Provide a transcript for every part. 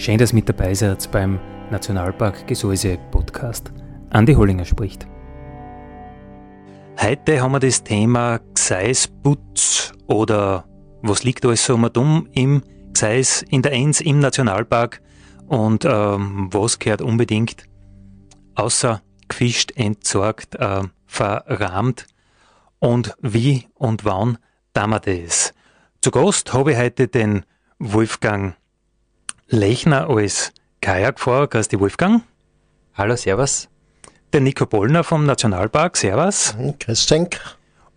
Schön, dass mit dabei seid beim Nationalpark Gesäuse Podcast. Andi Hollinger spricht. Heute haben wir das Thema Gseis-Putz oder was liegt alles so dumm im Gseis, in der Enz, im Nationalpark und ähm, was gehört unbedingt außer gefischt, entsorgt, äh, verrahmt und wie und wann tun wir das. Zu Gast habe ich heute den Wolfgang Lechner als Kajakfahrer, grüß die Wolfgang. Hallo, servus. Den Nico Bollner vom Nationalpark, servus. Mhm, grüß dich.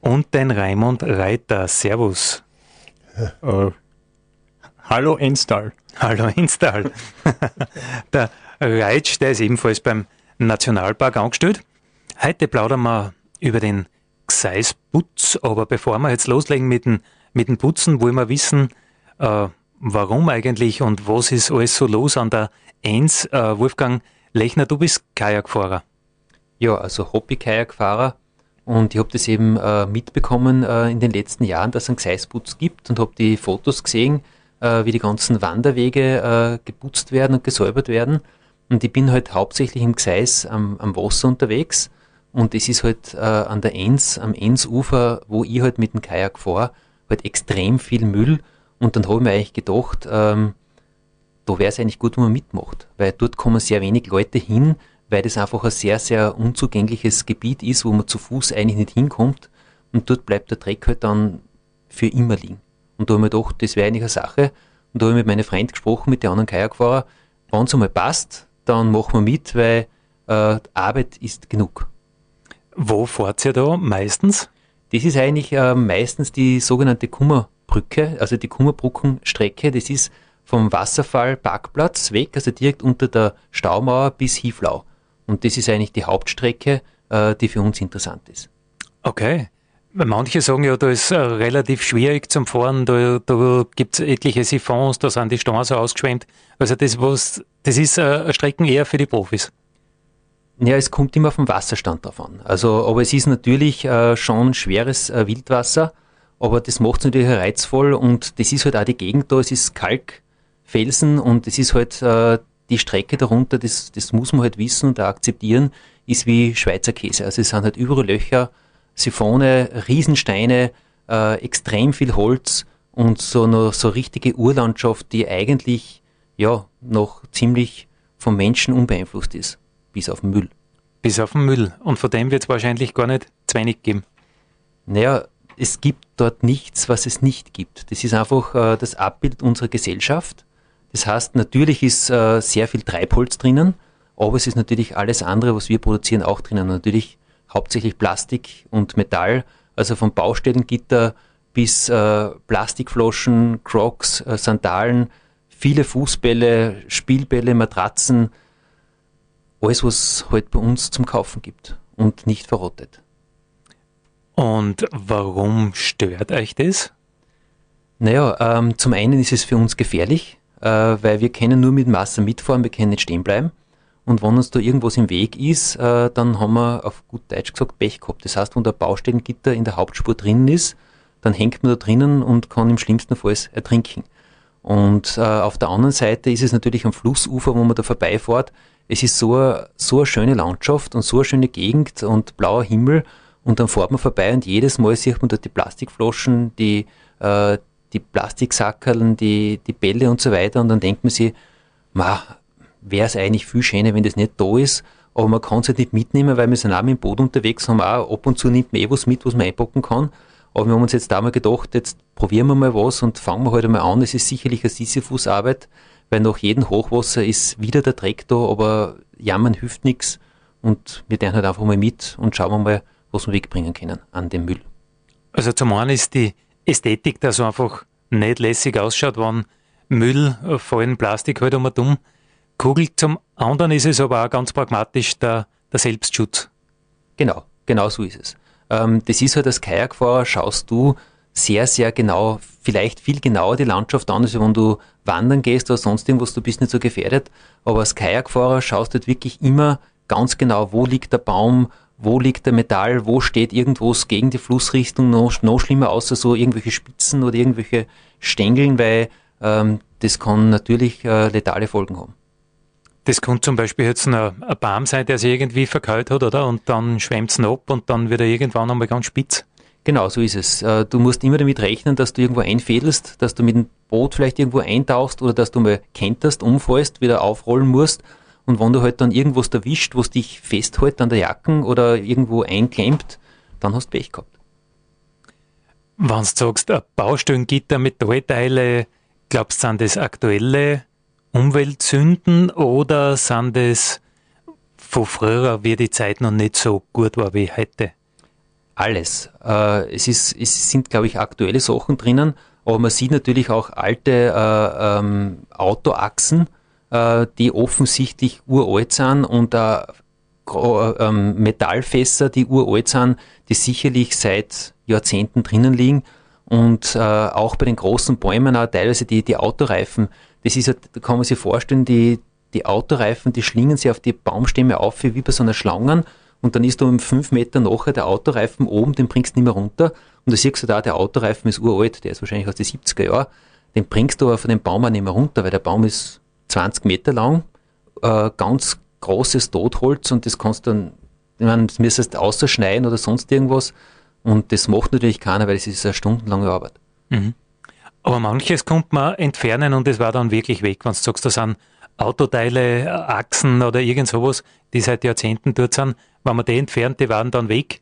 Und den Raimund Reiter, servus. Uh, hallo Enstal. Hallo Enstal. der Reitsch, der ist ebenfalls beim Nationalpark angestellt. Heute plaudern wir über den Gseisputz, aber bevor wir jetzt loslegen mit dem, mit dem Putzen, wollen wir wissen, äh, warum eigentlich und was ist alles so los an der Eins? Äh, Wolfgang Lechner, du bist Kajakfahrer. Ja, also Hobby-Kajakfahrer und ich habe das eben äh, mitbekommen äh, in den letzten Jahren, dass es einen Gseis-Putz gibt und habe die Fotos gesehen, äh, wie die ganzen Wanderwege äh, geputzt werden und gesäubert werden. Und ich bin halt hauptsächlich im Gseis am, am Wasser unterwegs und es ist halt äh, an der Enns, am Ennsufer, wo ich halt mit dem Kajak fahre, halt extrem viel Müll und dann habe ich mir eigentlich gedacht, ähm, da wäre es eigentlich gut, wenn man mitmacht, weil dort kommen sehr wenig Leute hin, weil das einfach ein sehr, sehr unzugängliches Gebiet ist, wo man zu Fuß eigentlich nicht hinkommt und dort bleibt der Dreck halt dann für immer liegen. Und da habe ich mir gedacht, das wäre eigentlich eine Sache. Und da habe ich mit meinen Freunden gesprochen, mit den anderen Kajakfahrern, wenn es einmal passt, dann machen wir mit, weil äh, Arbeit ist genug. Wo fahrt ihr da meistens? Das ist eigentlich äh, meistens die sogenannte Kummer Brücke, also die Kummerbrückenstrecke, das ist vom Wasserfallparkplatz weg, also direkt unter der Staumauer bis Hieflau. Und das ist eigentlich die Hauptstrecke, äh, die für uns interessant ist. Okay. Manche sagen ja, da ist äh, relativ schwierig zum Fahren, da, da gibt es etliche Siphons, da sind die Straßen ausgeschwemmt. Also das, was, das ist äh, Strecken eher für die Profis. Ja, es kommt immer vom Wasserstand drauf an. Also, aber es ist natürlich äh, schon schweres äh, Wildwasser aber das macht es natürlich reizvoll und das ist halt auch die Gegend da, es ist Kalkfelsen und es ist halt äh, die Strecke darunter, das, das muss man halt wissen und auch akzeptieren, ist wie Schweizer Käse. Also es sind halt überall Löcher, Siphone, Riesensteine, äh, extrem viel Holz und so eine so richtige Urlandschaft, die eigentlich ja noch ziemlich vom Menschen unbeeinflusst ist, bis auf den Müll. Bis auf den Müll. Und von dem wird es wahrscheinlich gar nicht zu wenig geben. Naja, es gibt dort nichts, was es nicht gibt. Das ist einfach äh, das Abbild unserer Gesellschaft. Das heißt, natürlich ist äh, sehr viel Treibholz drinnen, aber es ist natürlich alles andere, was wir produzieren, auch drinnen. Natürlich hauptsächlich Plastik und Metall, also vom Baustellengitter bis äh, Plastikflaschen, Crocs, äh, Sandalen, viele Fußbälle, Spielbälle, Matratzen, alles, was heute halt bei uns zum Kaufen gibt und nicht verrottet. Und warum stört euch das? Naja, ähm, zum einen ist es für uns gefährlich, äh, weil wir können nur mit Masse mitfahren, wir können nicht stehen bleiben. Und wenn uns da irgendwas im Weg ist, äh, dann haben wir auf gut Deutsch gesagt Pech gehabt. Das heißt, wenn der Baustellengitter in der Hauptspur drinnen ist, dann hängt man da drinnen und kann im schlimmsten Fall ertrinken. Und äh, auf der anderen Seite ist es natürlich am Flussufer, wo man da vorbeifährt. Es ist so, so eine schöne Landschaft und so eine schöne Gegend und blauer Himmel und dann fährt man vorbei und jedes Mal sieht man dort die Plastikflaschen, die, äh, die Plastiksackerln, die, die Bälle und so weiter. Und dann denkt man sich, wäre es eigentlich viel schöner, wenn das nicht da ist. Aber man kann es halt nicht mitnehmen, weil wir sind auch mit dem Boot unterwegs, haben auch ab und zu nimmt man eh was mit, was man einpacken kann. Aber wir haben uns jetzt da mal gedacht, jetzt probieren wir mal was und fangen wir heute halt mal an. Es ist sicherlich eine Sisyphus-Arbeit, weil nach jedem Hochwasser ist wieder der Dreck da, aber jammern hilft nichts und wir werden halt einfach mal mit und schauen mal, was wir wegbringen können an dem Müll. Also zum einen ist die Ästhetik, dass so einfach nicht lässig ausschaut, wenn Müll, vor allem Plastik halt um dumm kugelt. Zum anderen ist es aber auch ganz pragmatisch der, der Selbstschutz. Genau, genau so ist es. Ähm, das ist halt als Kajakfahrer, schaust du sehr, sehr genau, vielleicht viel genauer die Landschaft an, als wenn du wandern gehst oder sonst irgendwas, du bist nicht so gefährdet. Aber als Kajakfahrer schaust du halt wirklich immer ganz genau, wo liegt der Baum, wo liegt der Metall, wo steht irgendwas gegen die Flussrichtung, noch, noch schlimmer außer so irgendwelche Spitzen oder irgendwelche Stängeln, weil ähm, das kann natürlich äh, letale Folgen haben. Das kann zum Beispiel jetzt ein, ein Baum sein, der sich irgendwie verkeilt hat, oder? Und dann schwemmt es ab und dann wird er irgendwann einmal ganz spitz. Genau, so ist es. Äh, du musst immer damit rechnen, dass du irgendwo einfädelst, dass du mit dem Boot vielleicht irgendwo eintauchst oder dass du mal kenterst, umfallst, wieder aufrollen musst. Und wenn du halt dann irgendwas erwischt, was dich festhält an der Jacken oder irgendwo einklemmt, dann hast du Pech gehabt. Wenn du sagst, ein Baustellengitter, Metallteile, glaubst du, sind das aktuelle Umweltsünden oder sind das von früher, wie die Zeit noch nicht so gut war wie heute? Alles. Äh, es, ist, es sind, glaube ich, aktuelle Sachen drinnen, aber man sieht natürlich auch alte äh, ähm, Autoachsen, äh, die offensichtlich uralt sind und äh, ähm, Metallfässer, die uralt sind, die sicherlich seit Jahrzehnten drinnen liegen. Und äh, auch bei den großen Bäumen, auch teilweise die, die Autoreifen, das ist, da kann man sich vorstellen, die, die Autoreifen, die schlingen sich auf die Baumstämme auf wie bei so einer Schlangen und dann ist da um fünf Meter nachher der Autoreifen oben, den bringst du nicht mehr runter. Und da siehst du da, der Autoreifen ist uralt, der ist wahrscheinlich aus den 70er Jahren. Den bringst du aber von dem Baum auch nicht mehr runter, weil der Baum ist 20 Meter lang, äh, ganz großes Totholz und das kannst du dann, ich meine, das müsstest du ausschneiden oder sonst irgendwas. Und das macht natürlich keiner, weil es ist eine stundenlange Arbeit. Mhm. Aber manches kommt man entfernen und es war dann wirklich weg, wenn du sagst, da sind Autoteile, Achsen oder irgend sowas, die seit Jahrzehnten dort sind. Wenn man die entfernt, die waren dann weg.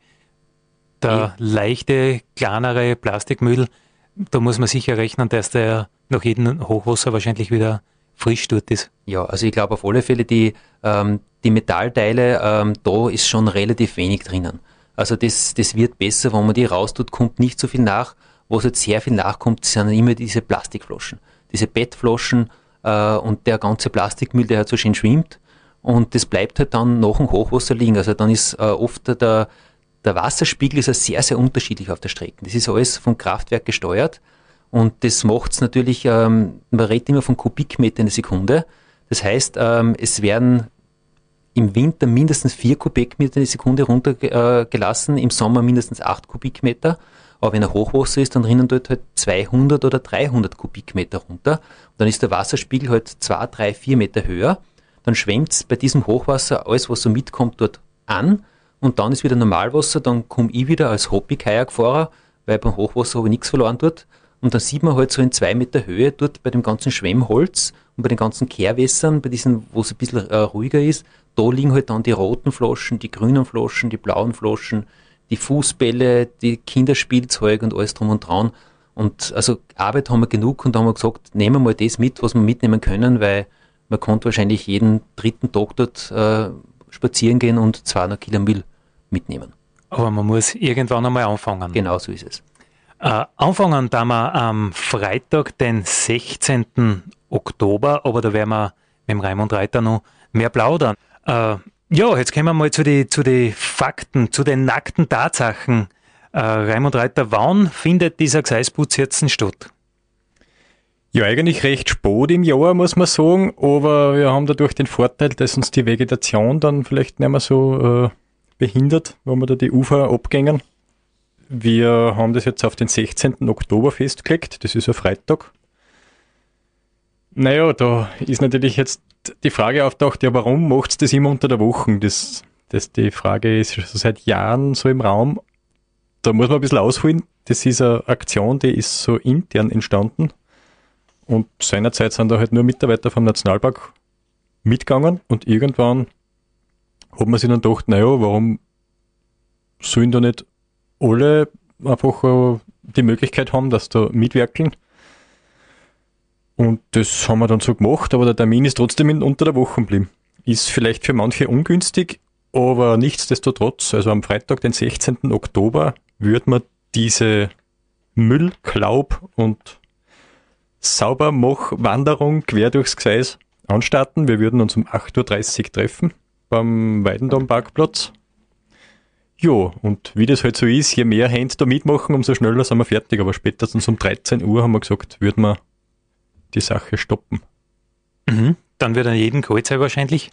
Der ja. leichte, kleinere Plastikmüll, da muss man sicher rechnen, dass der nach jedem Hochwasser wahrscheinlich wieder frisch dort ist. Ja, also ich glaube auf alle Fälle, die, ähm, die Metallteile, ähm, da ist schon relativ wenig drinnen. Also das, das wird besser, wenn man die raustut, kommt nicht so viel nach. Was jetzt sehr viel nachkommt, sind immer diese Plastikflaschen. Diese Bettflaschen äh, und der ganze Plastikmüll, der halt so schön schwimmt. Und das bleibt halt dann nach dem Hochwasser liegen. Also dann ist äh, oft der, der Wasserspiegel ist sehr, sehr unterschiedlich auf der Strecke. Das ist alles vom Kraftwerk gesteuert. Und das macht es natürlich, ähm, man redet immer von Kubikmeter in der Sekunde. Das heißt, ähm, es werden im Winter mindestens vier Kubikmeter in der Sekunde runtergelassen, im Sommer mindestens acht Kubikmeter. Aber wenn ein Hochwasser ist, dann rinnen dort halt 200 oder 300 Kubikmeter runter. Und dann ist der Wasserspiegel halt zwei, drei, vier Meter höher. Dann schwemmt es bei diesem Hochwasser alles, was so mitkommt, dort an. Und dann ist wieder Normalwasser. Dann komme ich wieder als Hobby-Kajakfahrer, weil beim Hochwasser habe ich nichts verloren dort. Und dann sieht man halt so in zwei Meter Höhe dort bei dem ganzen Schwemmholz und bei den ganzen Kehrwässern, bei diesen, wo es ein bisschen äh, ruhiger ist, da liegen halt dann die roten Flaschen, die grünen Flaschen, die blauen Flaschen, die Fußbälle, die Kinderspielzeug und alles drum und dran. Und also Arbeit haben wir genug und da haben wir gesagt, nehmen wir mal das mit, was wir mitnehmen können, weil man konnte wahrscheinlich jeden dritten Tag dort äh, spazieren gehen und 200 Kilo Müll mitnehmen. Aber man muss irgendwann einmal anfangen. Genau so ist es. Äh, anfangen da wir am Freitag, den 16. Oktober, aber da werden wir mit dem Raimund Reiter noch mehr plaudern. Äh, ja, jetzt kommen wir mal zu den zu die Fakten, zu den nackten Tatsachen. Äh, Raimund Reiter, wann findet dieser Gseisbutz jetzt statt? Ja, eigentlich recht spät im Jahr, muss man sagen, aber wir haben dadurch den Vorteil, dass uns die Vegetation dann vielleicht nicht mehr so äh, behindert, wenn wir da die Ufer abgängen. Wir haben das jetzt auf den 16. Oktober festgelegt, das ist ein Freitag. Naja, da ist natürlich jetzt die Frage auftaucht, ja, warum macht es das immer unter der Woche? Das, das, die Frage ist schon seit Jahren so im Raum. Da muss man ein bisschen ausholen. Das ist eine Aktion, die ist so intern entstanden. Und seinerzeit sind da halt nur Mitarbeiter vom Nationalpark mitgegangen und irgendwann hat man sich dann gedacht, naja, warum sollen da nicht alle einfach äh, die Möglichkeit haben, dass da mitwirken. Und das haben wir dann so gemacht, aber der Termin ist trotzdem unter der Woche geblieben. Ist vielleicht für manche ungünstig, aber nichtsdestotrotz, also am Freitag, den 16. Oktober, wird man diese Müll, Klaub und Saubermach-Wanderung quer durchs Gseis anstarten. Wir würden uns um 8.30 Uhr treffen beim Weidendam-Parkplatz. Jo, und wie das halt so ist, je mehr Hände da mitmachen, umso schneller sind wir fertig. Aber spätestens um 13 Uhr haben wir gesagt, würden wir die Sache stoppen. Mhm. Dann wird an jeden kalt sein wahrscheinlich.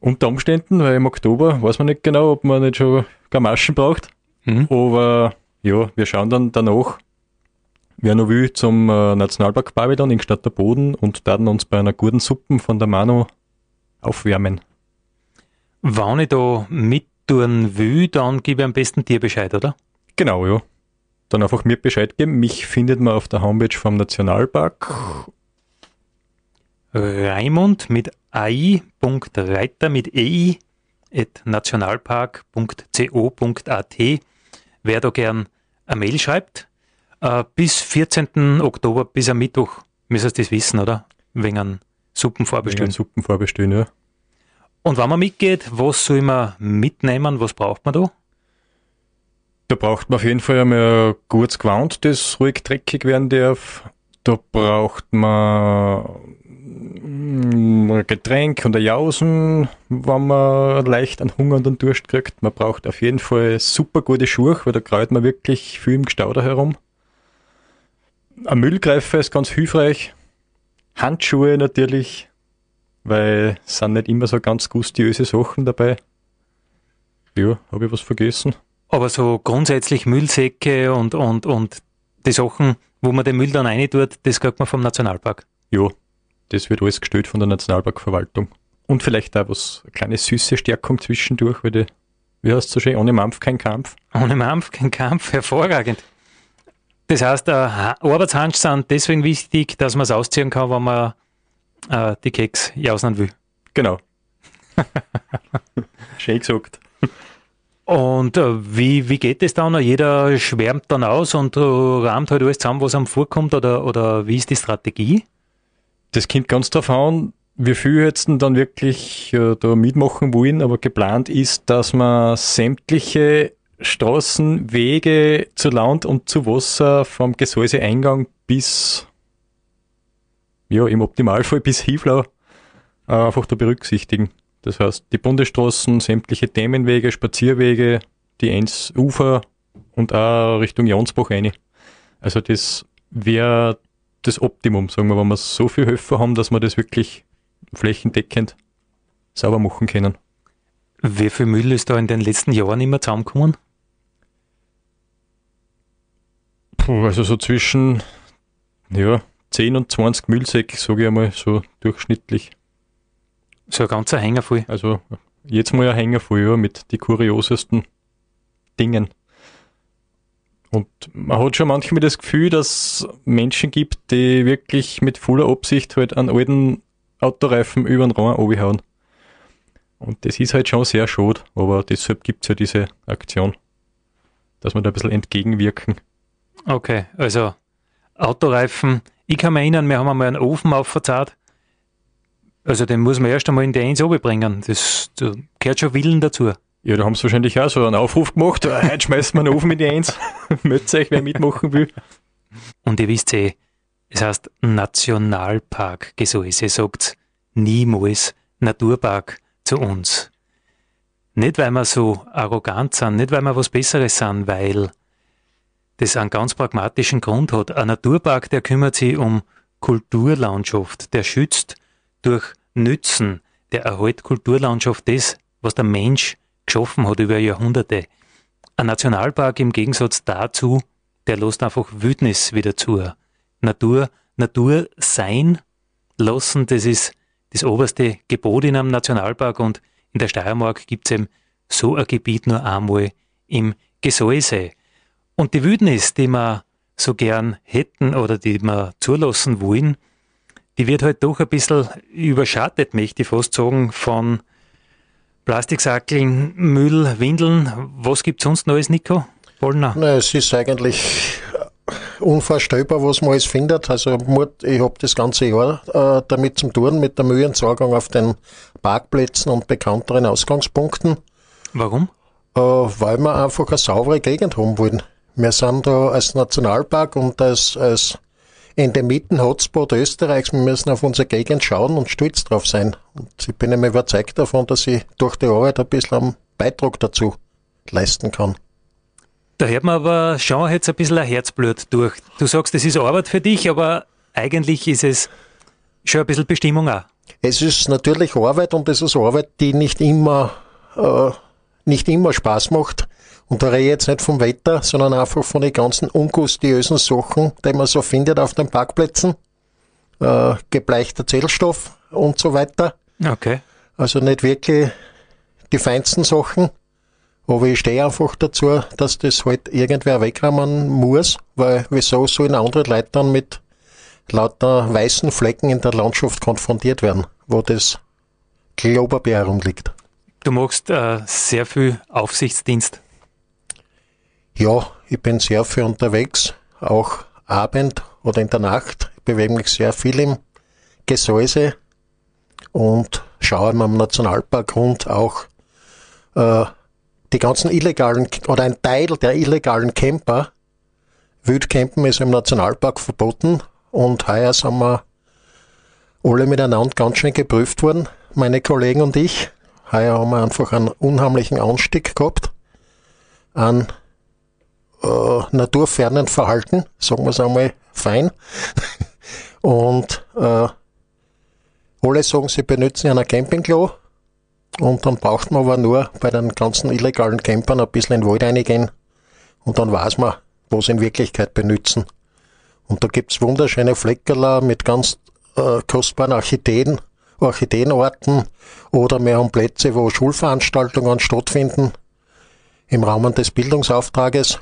Unter Umständen, weil im Oktober weiß man nicht genau, ob man nicht schon Gamaschen braucht. Mhm. Aber ja, wir schauen dann danach, wer noch will, zum äh, Nationalpark Babylon in Stadt der Boden und dann uns bei einer guten Suppe von der Mano aufwärmen. Wenn ich da mit tun will, dann gebe ich am besten dir Bescheid, oder? Genau, ja. Dann einfach mir Bescheid geben. Mich findet man auf der Homepage vom Nationalpark. Raimund mit ai.reiter mit ei at nationalpark.co.at. Wer da gern eine Mail schreibt, äh, bis 14. Oktober, bis am Mittwoch, müsst ihr das wissen, oder? Wegen Suppen vorbestellen. Wegen Suppen vorbestellen, ja. Und wenn man mitgeht, was soll man mitnehmen? Was braucht man da? Da braucht man auf jeden Fall einmal ein gutes Gewand, das ruhig dreckig werden darf. Da braucht man ein Getränk und ein Jausen, wenn man leicht einen Hunger und einen Durst kriegt. Man braucht auf jeden Fall super gute Schuhe, weil da kreut man wirklich viel im Gestauder herum. Ein Müllgreifer ist ganz hilfreich. Handschuhe natürlich, weil es sind nicht immer so ganz gustiöse Sachen dabei. Ja, habe ich was vergessen? Aber so grundsätzlich Müllsäcke und, und, und die Sachen, wo man den Müll dann rein tut, das kriegt man vom Nationalpark. Ja, das wird alles gestellt von der Nationalparkverwaltung. Und vielleicht auch was, eine kleine süße Stärkung zwischendurch, weil die, wie heißt es so schön, ohne Mampf kein Kampf. Ohne Mampf kein Kampf, hervorragend. Das heißt, äh, Arbeitshandschuhe sind deswegen wichtig, dass man es ausziehen kann, wenn man äh, die Keks jausen will. Genau. schön gesagt. Und äh, wie, wie geht es dann? Jeder schwärmt dann aus und äh, rahmt halt alles zusammen, was einem vorkommt, oder, oder wie ist die Strategie? Das kommt ganz drauf an, wie viel jetzt dann wirklich äh, da mitmachen wollen, aber geplant ist, dass man sämtliche Straßen, Wege zu Land und zu Wasser vom Gesäuseeingang bis, ja, im Optimalfall bis Hivlau äh, einfach da berücksichtigen. Das heißt, die Bundesstraßen, sämtliche Dämmenwege, Spazierwege, die Eins Ufer und auch Richtung Jansbach rein. Also das wäre das Optimum, sagen wir, wenn wir so viel Höfe haben, dass wir das wirklich flächendeckend sauber machen können. Wie viel Müll ist da in den letzten Jahren immer zusammengekommen? Puh, also so zwischen ja, 10 und 20 Müllsäcke, sage ich einmal, so durchschnittlich. So ein ganzer Hänger voll. Also jetzt mal ein Hänger voll, ja, mit die kuriosesten Dingen. Und man hat schon manchmal das Gefühl, dass es Menschen gibt, die wirklich mit voller Absicht halt einen alten Autoreifen über den Raum abhauen. Und das ist halt schon sehr schade, aber deshalb gibt es ja diese Aktion, dass wir da ein bisschen entgegenwirken. Okay, also Autoreifen. Ich kann mich erinnern, wir haben einmal einen Ofen aufverzahlt. Also den muss man erst einmal in die Eins bringen. Das, das gehört schon Willen dazu. Ja, da haben sie wahrscheinlich auch so einen Aufruf gemacht. Äh, heute schmeißen wir einen Ofen in die Eins. Meldet euch, wer mitmachen will. Und ihr wisst eh, es heißt Nationalpark Gesäuse, sagt niemals Naturpark zu uns. Nicht, weil wir so arrogant sind, nicht, weil wir was Besseres sind, weil das einen ganz pragmatischen Grund hat. Ein Naturpark, der kümmert sich um Kulturlandschaft, der schützt durch Nützen, der erhält Kulturlandschaft das, was der Mensch geschaffen hat über Jahrhunderte. Ein Nationalpark im Gegensatz dazu, der lässt einfach Wildnis wieder zu. Natur, Natur sein lassen, das ist das oberste Gebot in einem Nationalpark und in der Steiermark gibt es eben so ein Gebiet nur einmal im Gesäuse. Und die Wildnis, die wir so gern hätten oder die wir zulassen wollen, die wird halt doch ein bisschen überschattet, möchte ich fast sagen, von Plastiksackeln, Müll, Windeln. Was gibt es sonst Neues, Nico? Na, es ist eigentlich unvorstellbar, was man alles findet. Also ich habe das ganze Jahr äh, damit zu tun, mit der Müllentsorgung auf den Parkplätzen und bekannteren Ausgangspunkten. Warum? Äh, weil wir einfach eine saubere Gegend haben wollen. Wir sind da als Nationalpark und als, als Endemiten-Hotspot Österreichs. Wir müssen auf unsere Gegend schauen und stolz drauf sein. Und ich bin immer überzeugt davon, dass ich durch die Arbeit ein bisschen einen Beitrag dazu leisten kann. Da hört man aber schon jetzt ein bisschen ein Herzblut durch. Du sagst, es ist Arbeit für dich, aber eigentlich ist es schon ein bisschen Bestimmung auch. Es ist natürlich Arbeit und es ist Arbeit, die nicht immer, äh, nicht immer Spaß macht. Und da rede ich jetzt nicht vom Wetter, sondern einfach von den ganzen ungustiösen Sachen, die man so findet auf den Parkplätzen. Äh, gebleichter Zellstoff und so weiter. Okay. Also nicht wirklich die feinsten Sachen. Aber ich stehe einfach dazu, dass das halt irgendwer wegräumen muss, weil wieso sollen andere Leute dann mit lauter weißen Flecken in der Landschaft konfrontiert werden, wo das Klopapier herumliegt. Du machst äh, sehr viel Aufsichtsdienst. Ja, ich bin sehr viel unterwegs, auch Abend oder in der Nacht. Ich bewege mich sehr viel im Gesäuse und schaue mir am Nationalpark rund auch äh, die ganzen illegalen oder ein Teil der illegalen Camper. Wildcampen ist im Nationalpark verboten und heuer sind wir alle miteinander ganz schön geprüft worden, meine Kollegen und ich. Heuer haben wir einfach einen unheimlichen Anstieg gehabt an äh, naturfernen Verhalten, sagen wir es einmal fein. und äh, alle sagen, sie benutzen einen Campingklo und dann braucht man aber nur bei den ganzen illegalen Campern ein bisschen in den Wald reingehen und dann weiß man, was sie in Wirklichkeit benutzen. Und da gibt's wunderschöne Fleckerler mit ganz äh, kostbaren Orchideen, Orchideenorten oder wir haben Plätze, wo Schulveranstaltungen stattfinden im Rahmen des Bildungsauftrages.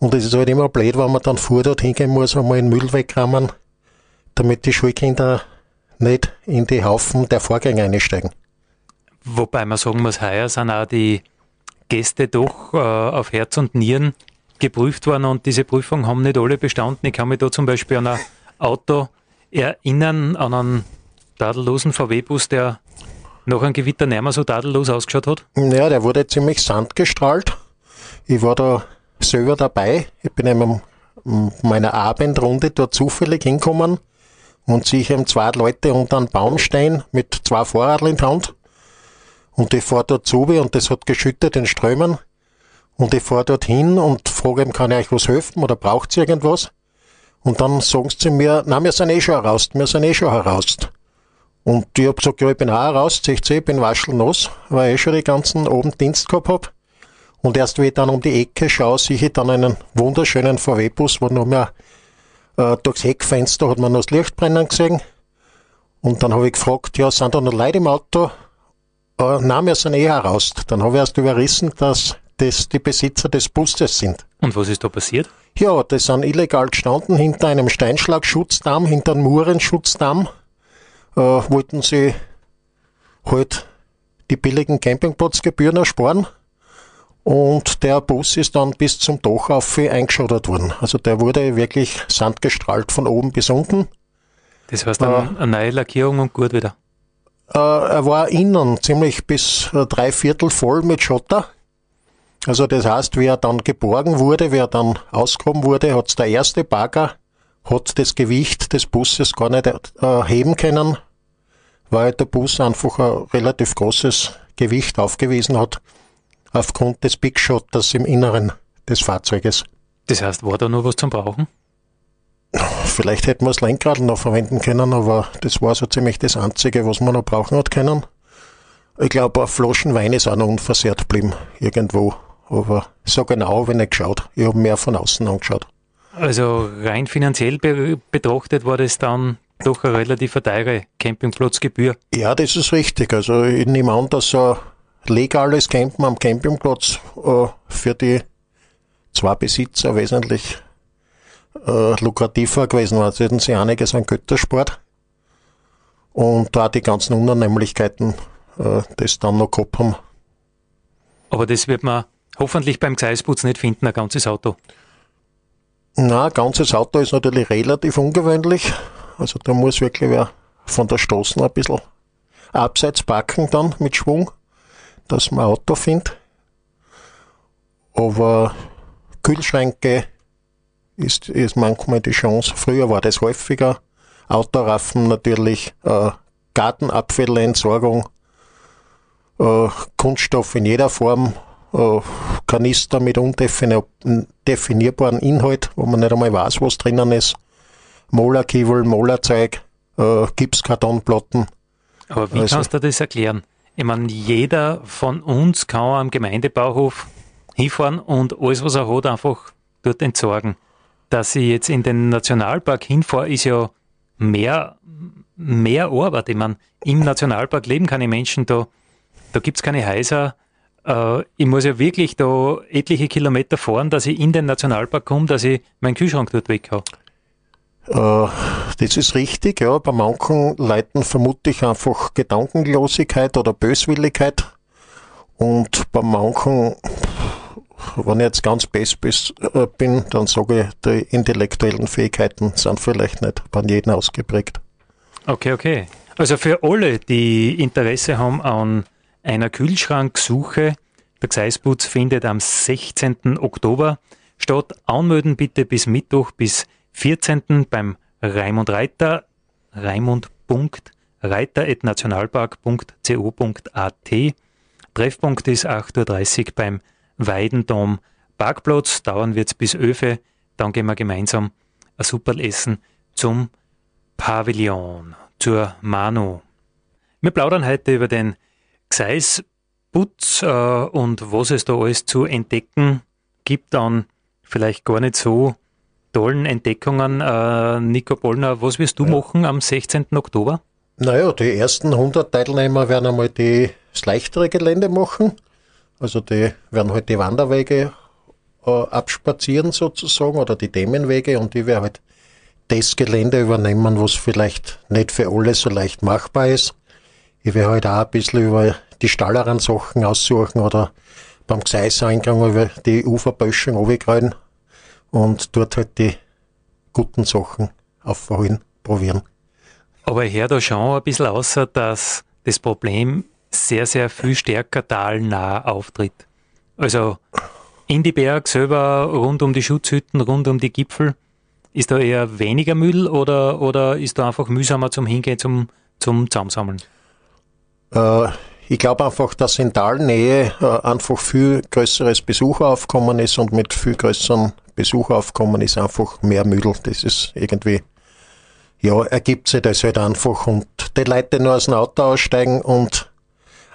Und es ist halt immer blöd, wenn man dann vor dort hingehen muss, einmal den Müll wegrammen, damit die Schulkinder nicht in die Haufen der Vorgänger einsteigen. Wobei man sagen muss, heuer sind auch die Gäste doch äh, auf Herz und Nieren geprüft worden und diese Prüfungen haben nicht alle bestanden. Ich kann mich da zum Beispiel an ein Auto erinnern, an einen tadellosen VW-Bus, der nach einem Gewitter nicht mehr so tadellos ausgeschaut hat. Ja, der wurde ziemlich sandgestrahlt. Ich war da selber dabei. Ich bin in meiner Abendrunde dort zufällig hinkommen und sehe eben zwei Leute unter einem Baum stehen mit zwei Fahrradl in der Hand. Und ich fahre dort zu und das hat geschüttet in Strömen. Und ich fahre dort hin und frage ihm, kann ich euch was helfen oder braucht ihr irgendwas? Und dann sagen sie mir, na, wir sind eh schon heraus, wir sind eh schon heraus. Und ich hab gesagt, ja, ich bin auch heraus, ich bin waschelnass, weil ich eh schon die ganzen Abend Dienst gehabt hab. Und erst wie ich dann um die Ecke schaue, sehe ich dann einen wunderschönen VW-Bus, wo noch mehr äh, durchs Heckfenster hat man noch das Licht brennen gesehen. Und dann habe ich gefragt, ja, sind da noch Leute im Auto? Äh, nein, wir sind eh heraus. Dann habe ich erst überrissen, dass das die Besitzer des Busses sind. Und was ist da passiert? Ja, die sind illegal gestanden hinter einem Steinschlagschutzdam, hinter einem Murenschutzdam. Äh, wollten sie halt die billigen Campingplatzgebühren ersparen. Und der Bus ist dann bis zum Dach auf eingeschottert worden. Also der wurde wirklich sandgestrahlt von oben bis unten. Das heißt dann äh, eine neue Lackierung und gut wieder. Äh, er war innen ziemlich bis äh, drei Viertel voll mit Schotter. Also das heißt, wie er dann geborgen wurde, wie er dann ausgehoben wurde, hat's der erste Bagger hat das Gewicht des Busses gar nicht äh, heben können, weil der Bus einfach ein relativ großes Gewicht aufgewiesen hat, aufgrund des Big Shotters im Inneren des Fahrzeuges. Das heißt, war da noch was zum Brauchen? Vielleicht hätten wir das Lenkrad noch verwenden können, aber das war so ziemlich das Einzige, was man noch brauchen hat können. Ich glaube, Flaschen Wein ist auch noch unversehrt geblieben, irgendwo. Aber so genau habe ich nicht geschaut. Ich habe mehr von außen angeschaut. Also rein finanziell be betrachtet war das dann doch eine relativ teure Campingplatzgebühr. Ja, das ist richtig. Also ich nehme an, dass ein legales Campen am Campingplatz äh, für die zwei Besitzer wesentlich äh, lukrativer gewesen war. Sie hätten sie einiges an Göttersport und da die ganzen Unannehmlichkeiten, äh, das dann noch gehabt haben. Aber das wird man hoffentlich beim Gseisbutz nicht finden, ein ganzes Auto. Na, ganzes Auto ist natürlich relativ ungewöhnlich. Also da muss wirklich wer von der Straße ein bisschen abseits packen dann mit Schwung, dass man Auto findet. Aber Kühlschränke ist, ist manchmal die Chance. Früher war das häufiger. Autoraffen natürlich, äh, Gartenabfälle, Entsorgung, äh, Kunststoff in jeder Form, äh, Kanister mit undefinierbaren Inhalt, wo man nicht einmal weiß, was drinnen ist, Molerkiebel, Molerzeug, äh, Gipskartonplatten. Aber wie also, kannst du das erklären? Ich meine, jeder von uns kann am Gemeindebauhof hinfahren und alles, was er hat, einfach dort entsorgen. Dass ich jetzt in den Nationalpark hinfahre, ist ja mehr, mehr Arbeit. Ich meine, im Nationalpark leben keine Menschen da. Da gibt es keine Häuser. Äh, ich muss ja wirklich da etliche Kilometer fahren, dass ich in den Nationalpark komme, dass ich meinen Kühlschrank dort weg habe. Äh, das ist richtig, ja. Bei manchen Leuten vermute ich einfach Gedankenlosigkeit oder Böswilligkeit. Und bei manchen wenn ich jetzt ganz best äh, bin, dann sage ich, die intellektuellen Fähigkeiten sind vielleicht nicht bei jedem ausgeprägt. Okay, okay. Also für alle, die Interesse haben an einer Kühlschranksuche, der Gseisbutz findet am 16. Oktober statt. Anmelden bitte bis Mittwoch bis 14. beim Raimund Reiter, raimund.reiter.nationalpark.co.at. Treffpunkt ist 8.30 Uhr beim Weidendom Parkplatz. Dauern wird es bis Öfe. Dann gehen wir gemeinsam ein Superl essen zum Pavillon, zur Manu. Wir plaudern heute über den Gseis-Putz äh, und was es da alles zu entdecken gibt an vielleicht gar nicht so tollen Entdeckungen. Äh, Nico Bollner, was wirst du ja. machen am 16. Oktober? Naja, die ersten 100 Teilnehmer werden einmal die, das leichtere Gelände machen. Also die werden halt die Wanderwege äh, abspazieren sozusagen oder die Themenwege und die werden halt das Gelände übernehmen, was vielleicht nicht für alle so leicht machbar ist. Ich werde halt auch ein bisschen über die stalleren Sachen aussuchen oder beim Gseiseingang über die Uferböschung runtergreifen und dort halt die guten Sachen aufholen, probieren. Aber ich höre da schon ein bisschen außer, dass das Problem sehr, sehr viel stärker talnah auftritt. Also in die Berg selber, rund um die Schutzhütten, rund um die Gipfel, ist da eher weniger Müll oder, oder ist da einfach mühsamer zum Hingehen, zum, zum Zusammensammeln? Äh, ich glaube einfach, dass in Talnähe äh, einfach viel größeres Besucheraufkommen ist und mit viel größeren Besucheraufkommen ist einfach mehr Müll. Das ist irgendwie, ja, ergibt sich das halt einfach und die Leute nur aus dem Auto aussteigen und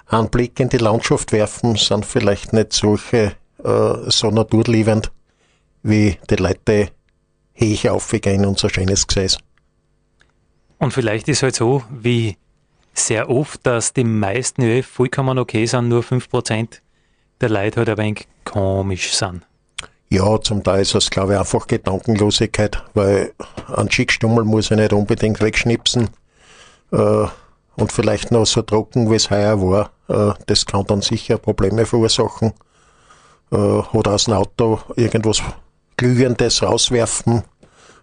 einen Blick in die Landschaft werfen, sind vielleicht nicht solche äh, so naturliebend, wie die Leute hoch aufgehen in unser schönes Gesäß. Und vielleicht ist halt so, wie sehr oft, dass die meisten ja vollkommen okay sind, nur 5% der Leute halt ein wenig komisch sind. Ja, zum Teil ist es, glaube ich, einfach Gedankenlosigkeit, weil ein Schickstummel muss ich nicht unbedingt wegschnipsen. Äh, und vielleicht noch so trocken, wie es heuer war, äh, das kann dann sicher Probleme verursachen. Äh, oder aus dem Auto irgendwas Glühendes rauswerfen.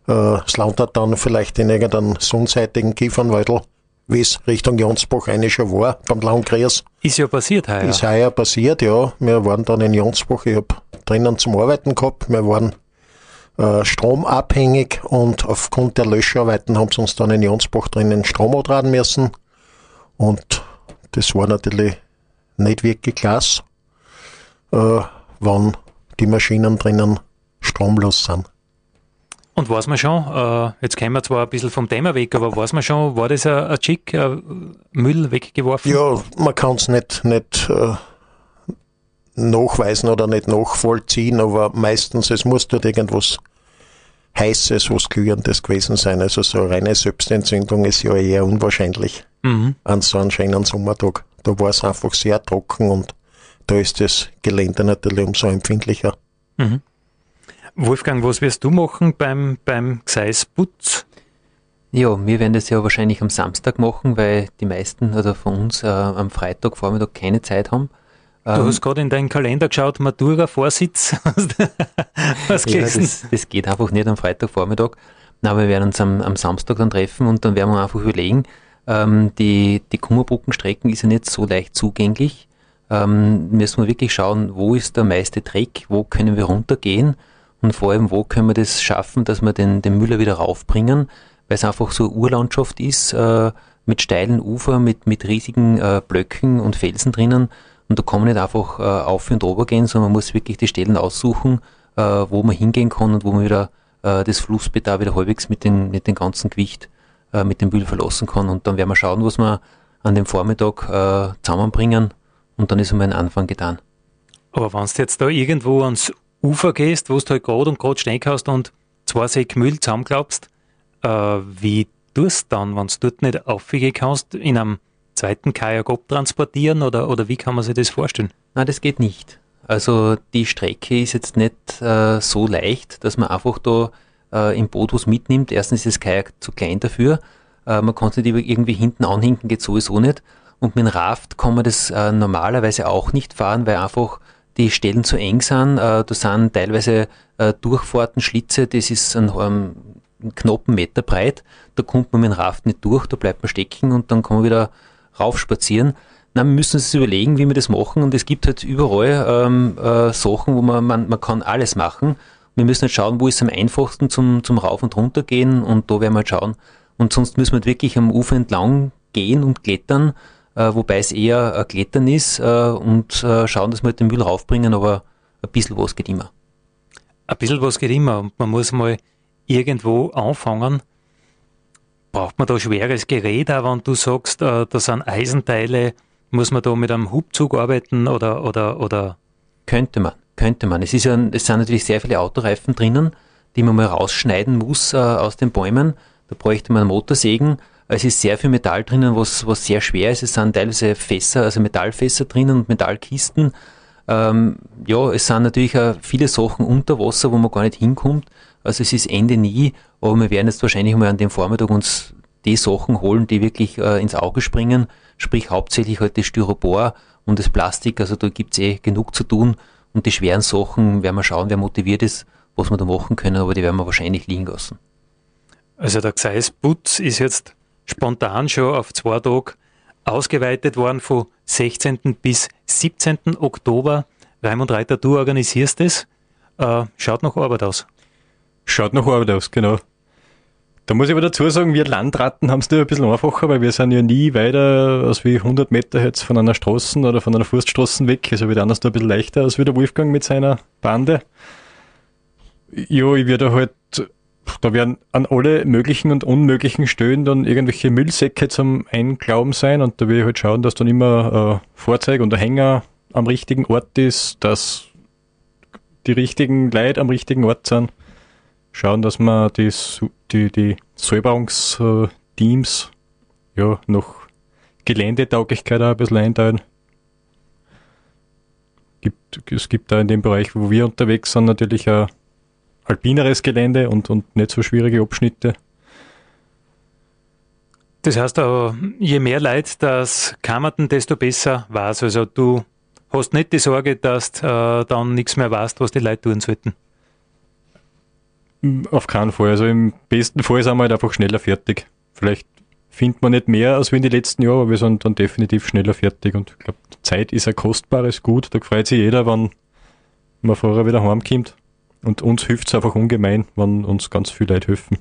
Äh, es landet dann vielleicht in irgendeinem sonnenseitigen Kiefernwaldel, wie es Richtung Jonsbach eigentlich schon war, beim Landkreis. Ist ja passiert heuer. Ist heuer passiert, ja. Wir waren dann in Jonsbach, ich hab drinnen zum Arbeiten gehabt. Wir waren äh, stromabhängig und aufgrund der Löscharbeiten haben sie uns dann in Jonsbach drinnen Strom antragen müssen. Und das war natürlich nicht wirklich klasse, äh, wenn die Maschinen drinnen stromlos sind. Und weiß man schon, äh, jetzt kommen wir zwar ein bisschen vom Thema weg, aber weiß man schon, war das ein, ein Chick, ein Müll weggeworfen? Ja, man kann es nicht, nicht äh, nachweisen oder nicht nachvollziehen, aber meistens, es muss dort irgendwas Heißes, was Glühendes gewesen sein. Also so eine reine Selbstentzündung ist ja eher unwahrscheinlich mhm. an so einem schönen Sommertag. Da war es einfach sehr trocken und da ist das Gelände natürlich umso empfindlicher. Mhm. Wolfgang, was wirst du machen beim, beim Gseis-Putz? Ja, wir werden das ja wahrscheinlich am Samstag machen, weil die meisten oder von uns äh, am Freitag Vormittag keine Zeit haben. Du ähm, hast gerade in deinen Kalender geschaut, Matura-Vorsitz. Was ja, das, das, geht einfach nicht am Freitagvormittag. Na, wir werden uns am, am, Samstag dann treffen und dann werden wir einfach überlegen, ähm, die, die Kummerbrückenstrecken ist ja nicht so leicht zugänglich. Ähm, müssen wir wirklich schauen, wo ist der meiste Trick, wo können wir runtergehen und vor allem, wo können wir das schaffen, dass wir den, den Müller wieder raufbringen, weil es einfach so Urlandschaft ist, äh, mit steilen Ufern, mit, mit riesigen äh, Blöcken und Felsen drinnen. Und da kann man nicht einfach äh, auf und runter gehen, sondern man muss wirklich die Stellen aussuchen, äh, wo man hingehen kann und wo man wieder äh, das Flussbett da wieder halbwegs mit, den, mit dem ganzen Gewicht äh, mit dem Müll verlassen kann. Und dann werden wir schauen, was wir an dem Vormittag äh, zusammenbringen und dann ist einmal ein Anfang getan. Aber wenn du jetzt da irgendwo ans Ufer gehst, wo du halt gerade und gerade stehen kannst und zwei Säcke Müll zusammenklappst, äh, wie tust du dann, wenn du dort nicht aufgehen kannst, in einem zweiten Kajak abtransportieren oder, oder wie kann man sich das vorstellen? Nein, das geht nicht. Also die Strecke ist jetzt nicht äh, so leicht, dass man einfach da äh, im Boot was mitnimmt. Erstens ist das Kajak zu klein dafür. Äh, man kann es nicht irgendwie hinten anhinken, geht sowieso nicht. Und mit dem Raft kann man das äh, normalerweise auch nicht fahren, weil einfach die Stellen zu eng sind. Äh, da sind teilweise äh, Durchfahrten, Schlitze, das ist ein, ähm, ein knappen Meter breit. Da kommt man mit dem Raft nicht durch, da bleibt man stecken und dann kann man wieder raufspazieren. Na, wir müssen uns überlegen, wie wir das machen und es gibt halt überall ähm, äh, Sachen, wo man, man, man kann alles machen. Wir müssen halt schauen, wo ist es am einfachsten zum, zum Rauf und runter gehen und da werden wir halt schauen. Und sonst müssen wir halt wirklich am Ufer entlang gehen und klettern, wobei es eher ein Klettern ist äh, und äh, schauen, dass wir halt den Müll raufbringen, aber ein bisschen was geht immer. Ein bisschen was geht immer und man muss mal irgendwo anfangen braucht man da schweres Gerät, auch wenn du sagst, äh, da sind Eisenteile, muss man da mit einem Hubzug arbeiten oder, oder, oder? Könnte man, könnte man. Es, ist ja, es sind natürlich sehr viele Autoreifen drinnen, die man mal rausschneiden muss äh, aus den Bäumen. Da bräuchte man einen Motorsägen. Es ist sehr viel Metall drinnen, was, was sehr schwer ist. Es sind teilweise Fässer, also Metallfässer drinnen und Metallkisten. Ähm, ja, es sind natürlich auch viele Sachen unter Wasser, wo man gar nicht hinkommt. Also es ist Ende nie, aber wir werden jetzt wahrscheinlich mal an dem Vormittag uns die Sachen holen, die wirklich äh, ins Auge springen, sprich hauptsächlich halt das Styropor und das Plastik, also da gibt's eh genug zu tun und die schweren Sachen werden wir schauen, wer motiviert ist, was wir da machen können, aber die werden wir wahrscheinlich liegen lassen. Also der Gseis-Putz ist jetzt spontan schon auf zwei Tage ausgeweitet worden von 16. bis 17. Oktober. Raimund Reiter, du organisierst es. Äh, schaut noch Arbeit aus. Schaut nach Arbeit aus, genau. Da muss ich aber dazu sagen, wir Landratten haben es da ein bisschen einfacher, weil wir sind ja nie weiter als wie 100 Meter jetzt von einer Straße oder von einer Forststraße weg. Also wird anders da ein bisschen leichter als wie der Wolfgang mit seiner Bande. Ja, ich werde halt, da werden an alle möglichen und unmöglichen Stellen dann irgendwelche Müllsäcke zum Einglauben sein und da will ich halt schauen, dass dann immer äh, Fahrzeug und der Hänger am richtigen Ort ist, dass die richtigen Leute am richtigen Ort sind schauen, dass wir die, die, die Säuberungsteams ja, noch Geländetauglichkeit auch ein bisschen einteilen. Gibt, es gibt da in dem Bereich, wo wir unterwegs sind, natürlich ein alpineres Gelände und, und nicht so schwierige Abschnitte. Das heißt aber, je mehr Leid das Kammerten, desto besser war es. Also du hast nicht die Sorge, dass du äh, dann nichts mehr weißt, was die Leute tun sollten. Auf keinen Fall. Also im besten Fall sind wir halt einfach schneller fertig. Vielleicht findet man nicht mehr als wie in den letzten Jahren, aber wir sind dann definitiv schneller fertig. Und ich glaube, Zeit ist ein kostbares Gut. Da freut sich jeder, wenn man vorher wieder heimkommt. Und uns hilft es einfach ungemein, wenn uns ganz viele Leute helfen.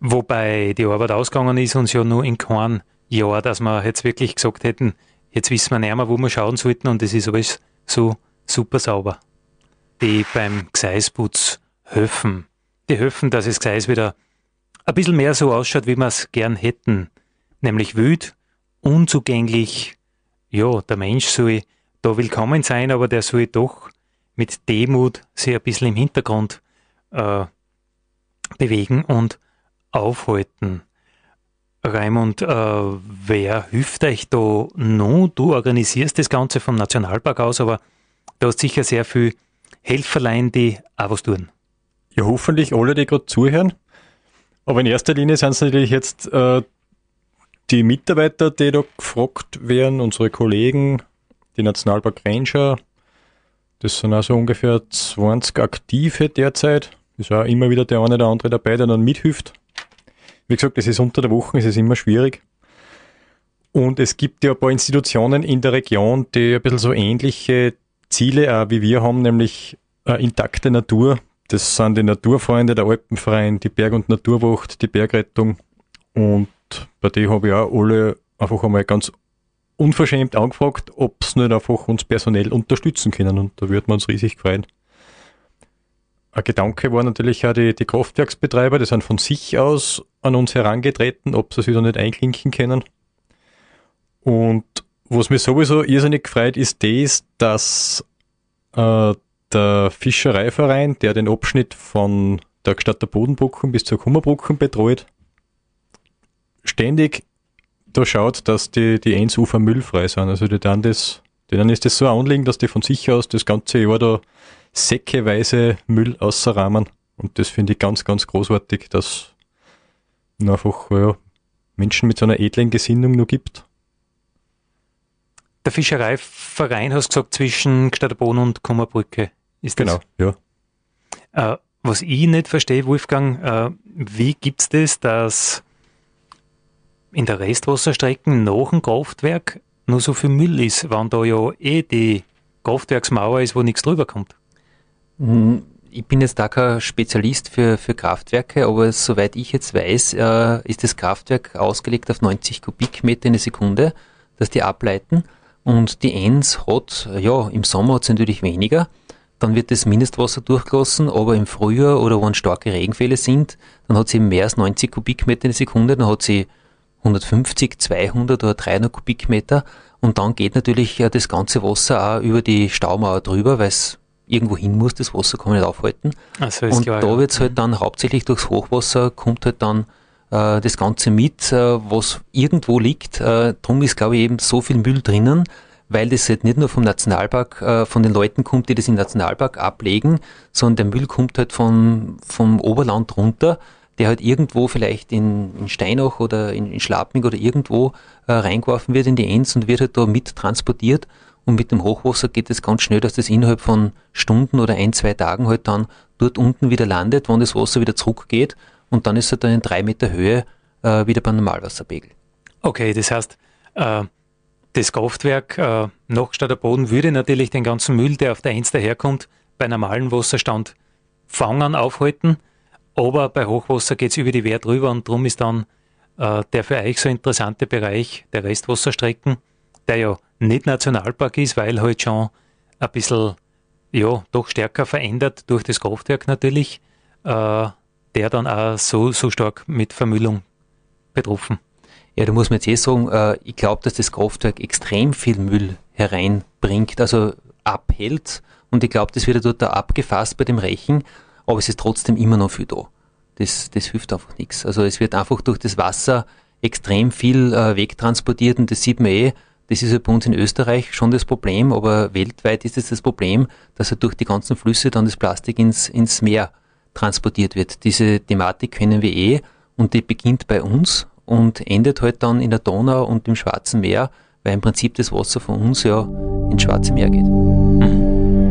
Wobei die Arbeit ausgegangen ist uns ja nur in keinem Jahr, dass wir jetzt wirklich gesagt hätten, jetzt wissen wir nicht mehr, wo wir schauen sollten und es ist alles so super sauber. Die beim Gseis-Putz helfen die helfen, dass es Gseis wieder ein bisschen mehr so ausschaut, wie wir es gern hätten. Nämlich wüt, unzugänglich. Ja, der Mensch soll da willkommen sein, aber der soll doch mit Demut sich ein bisschen im Hintergrund äh, bewegen und aufhalten. Raimund, äh, wer hilft euch da noch? Du organisierst das Ganze vom Nationalpark aus, aber du hast sicher sehr viel Helferlein, die auch was tun. Ja, hoffentlich alle, die gerade zuhören. Aber in erster Linie sind es natürlich jetzt äh, die Mitarbeiter, die da gefragt werden, unsere Kollegen, die Nationalpark Ranger. Das sind also ungefähr 20 Aktive derzeit. Ist auch immer wieder der eine oder andere dabei, der dann mithilft. Wie gesagt, das ist unter der Woche, es ist immer schwierig. Und es gibt ja ein paar Institutionen in der Region, die ein bisschen so ähnliche Ziele auch wie wir haben, nämlich intakte Natur. Das sind die Naturfreunde, der Alpenverein, die Berg- und Naturwacht, die Bergrettung. Und bei denen habe ich auch alle einfach einmal ganz unverschämt angefragt, ob sie nicht einfach uns personell unterstützen können. Und da würden wir uns riesig freuen. Ein Gedanke war natürlich auch die, die Kraftwerksbetreiber, die sind von sich aus an uns herangetreten, ob sie sich da nicht einklinken können. Und was mich sowieso irrsinnig freut, ist das, dass äh, der Fischereiverein, der den Abschnitt von der Stadt Bodenbrücken bis zur Kummerbrücken betreut, ständig da schaut, dass die, die Einsufer müllfrei sind. Also die dann das, denen ist das so anliegen, dass die von sich aus das ganze Jahr da säckeweise Müll außerrahmen. Und das finde ich ganz, ganz großartig, dass es einfach ja, Menschen mit so einer edlen Gesinnung nur gibt. Der Fischereiverein, hast du gesagt, zwischen Gstaderbon und Kummerbrücke. Ist genau, das? ja. Äh, was ich nicht verstehe, Wolfgang, äh, wie es das, dass in der Restwasserstrecke nach dem Kraftwerk nur so viel Müll ist, wenn da ja eh die Kraftwerksmauer ist, wo nichts drüber kommt? Hm, ich bin jetzt da kein Spezialist für, für Kraftwerke, aber soweit ich jetzt weiß, äh, ist das Kraftwerk ausgelegt auf 90 Kubikmeter in der Sekunde, dass die ableiten. Und die Enns hat, ja, im Sommer hat es natürlich weniger. Dann wird das Mindestwasser durchgelassen, aber im Frühjahr oder wenn starke Regenfälle sind, dann hat sie mehr als 90 Kubikmeter in der Sekunde, dann hat sie 150, 200 oder 300 Kubikmeter und dann geht natürlich das ganze Wasser auch über die Staumauer drüber, weil es irgendwo hin muss, das Wasser kann man nicht aufhalten. So und klar, da ja. wird es halt mhm. dann hauptsächlich durchs Hochwasser, kommt halt dann äh, das Ganze mit, äh, was irgendwo liegt. Äh, drum ist, glaube ich, eben so viel Müll drinnen, weil das halt nicht nur vom Nationalpark, äh, von den Leuten kommt, die das im Nationalpark ablegen, sondern der Müll kommt halt von, vom Oberland runter der halt irgendwo vielleicht in, in Steinach oder in, in Schlappming oder irgendwo äh, reingeworfen wird in die Enz und wird halt da mit transportiert. Und mit dem Hochwasser geht es ganz schnell, dass das innerhalb von Stunden oder ein, zwei Tagen halt dann dort unten wieder landet, wenn das Wasser wieder zurückgeht. Und dann ist halt dann in drei Meter Höhe äh, wieder beim Normalwasserpegel. Okay, das heißt, äh, das Kraftwerk äh, nach Boden würde natürlich den ganzen Müll, der auf der Enz daherkommt, bei normalem Wasserstand fangen, aufhalten. Aber bei Hochwasser geht es über die Wehr drüber und darum ist dann äh, der für euch so interessante Bereich der Restwasserstrecken, der ja nicht Nationalpark ist, weil halt schon ein bisschen, ja, doch stärker verändert durch das Kraftwerk natürlich, äh, der dann auch so, so stark mit Vermüllung betroffen. Ja, da muss man jetzt eh sagen, äh, ich glaube, dass das Kraftwerk extrem viel Müll hereinbringt, also abhält. Und ich glaube, das wird ja dort auch abgefasst bei dem Rechen aber es ist trotzdem immer noch viel da. Das, das hilft einfach nichts. Also es wird einfach durch das Wasser extrem viel äh, wegtransportiert und das sieht man eh, das ist ja bei uns in Österreich schon das Problem, aber weltweit ist es das Problem, dass halt durch die ganzen Flüsse dann das Plastik ins, ins Meer transportiert wird. Diese Thematik kennen wir eh und die beginnt bei uns und endet halt dann in der Donau und im Schwarzen Meer, weil im Prinzip das Wasser von uns ja ins Schwarze Meer geht. Mhm.